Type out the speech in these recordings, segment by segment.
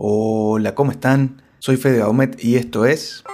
Hola, ¿cómo están? Soy Fede Aumet y esto es...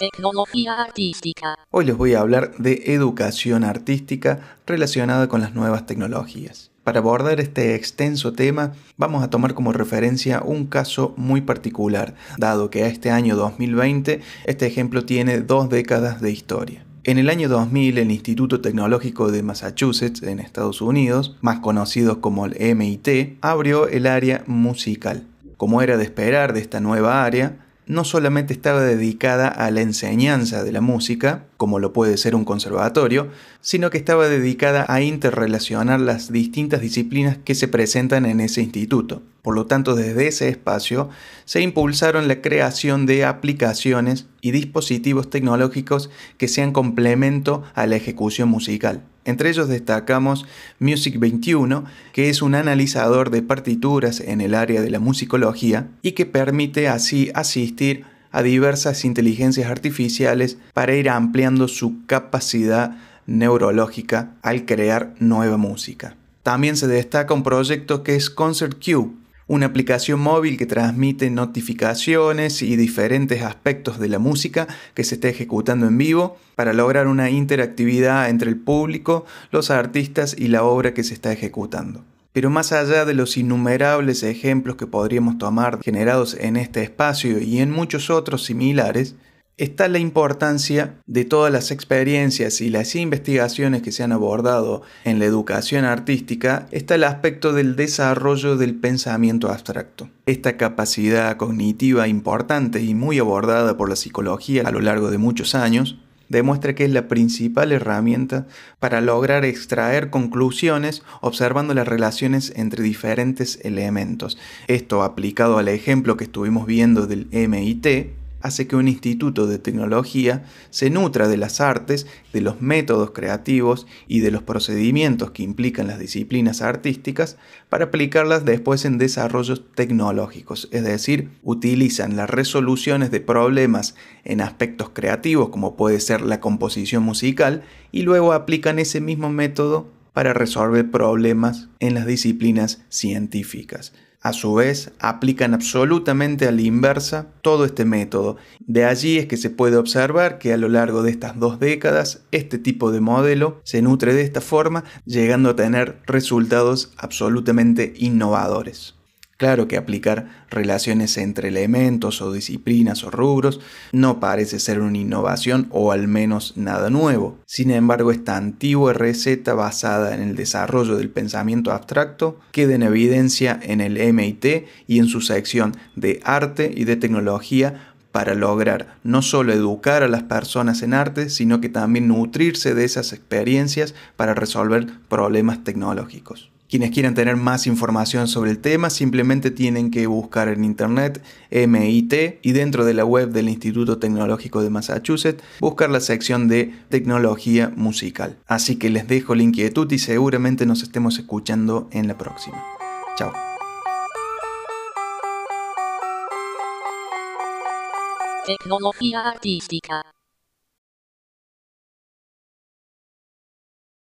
Tecnología artística. Hoy les voy a hablar de educación artística relacionada con las nuevas tecnologías. Para abordar este extenso tema, vamos a tomar como referencia un caso muy particular, dado que a este año 2020 este ejemplo tiene dos décadas de historia. En el año 2000, el Instituto Tecnológico de Massachusetts, en Estados Unidos, más conocido como el MIT, abrió el área musical. Como era de esperar de esta nueva área, no solamente estaba dedicada a la enseñanza de la música, como lo puede ser un conservatorio, sino que estaba dedicada a interrelacionar las distintas disciplinas que se presentan en ese instituto. Por lo tanto, desde ese espacio se impulsaron la creación de aplicaciones y dispositivos tecnológicos que sean complemento a la ejecución musical. Entre ellos destacamos Music 21, que es un analizador de partituras en el área de la musicología y que permite así asistir a diversas inteligencias artificiales para ir ampliando su capacidad neurológica al crear nueva música. También se destaca un proyecto que es Concert Q, una aplicación móvil que transmite notificaciones y diferentes aspectos de la música que se está ejecutando en vivo para lograr una interactividad entre el público, los artistas y la obra que se está ejecutando. Pero más allá de los innumerables ejemplos que podríamos tomar generados en este espacio y en muchos otros similares, está la importancia de todas las experiencias y las investigaciones que se han abordado en la educación artística, está el aspecto del desarrollo del pensamiento abstracto. Esta capacidad cognitiva importante y muy abordada por la psicología a lo largo de muchos años, demuestra que es la principal herramienta para lograr extraer conclusiones observando las relaciones entre diferentes elementos. Esto aplicado al ejemplo que estuvimos viendo del MIT, hace que un instituto de tecnología se nutra de las artes, de los métodos creativos y de los procedimientos que implican las disciplinas artísticas para aplicarlas después en desarrollos tecnológicos, es decir, utilizan las resoluciones de problemas en aspectos creativos como puede ser la composición musical y luego aplican ese mismo método para resolver problemas en las disciplinas científicas. A su vez, aplican absolutamente a la inversa todo este método. De allí es que se puede observar que a lo largo de estas dos décadas este tipo de modelo se nutre de esta forma, llegando a tener resultados absolutamente innovadores. Claro que aplicar relaciones entre elementos o disciplinas o rubros no parece ser una innovación o al menos nada nuevo. Sin embargo, esta antigua receta basada en el desarrollo del pensamiento abstracto queda en evidencia en el MIT y en su sección de arte y de tecnología para lograr no solo educar a las personas en arte, sino que también nutrirse de esas experiencias para resolver problemas tecnológicos. Quienes quieran tener más información sobre el tema simplemente tienen que buscar en internet MIT y dentro de la web del Instituto Tecnológico de Massachusetts buscar la sección de tecnología musical. Así que les dejo la inquietud y seguramente nos estemos escuchando en la próxima. Chao. Tecnología artística.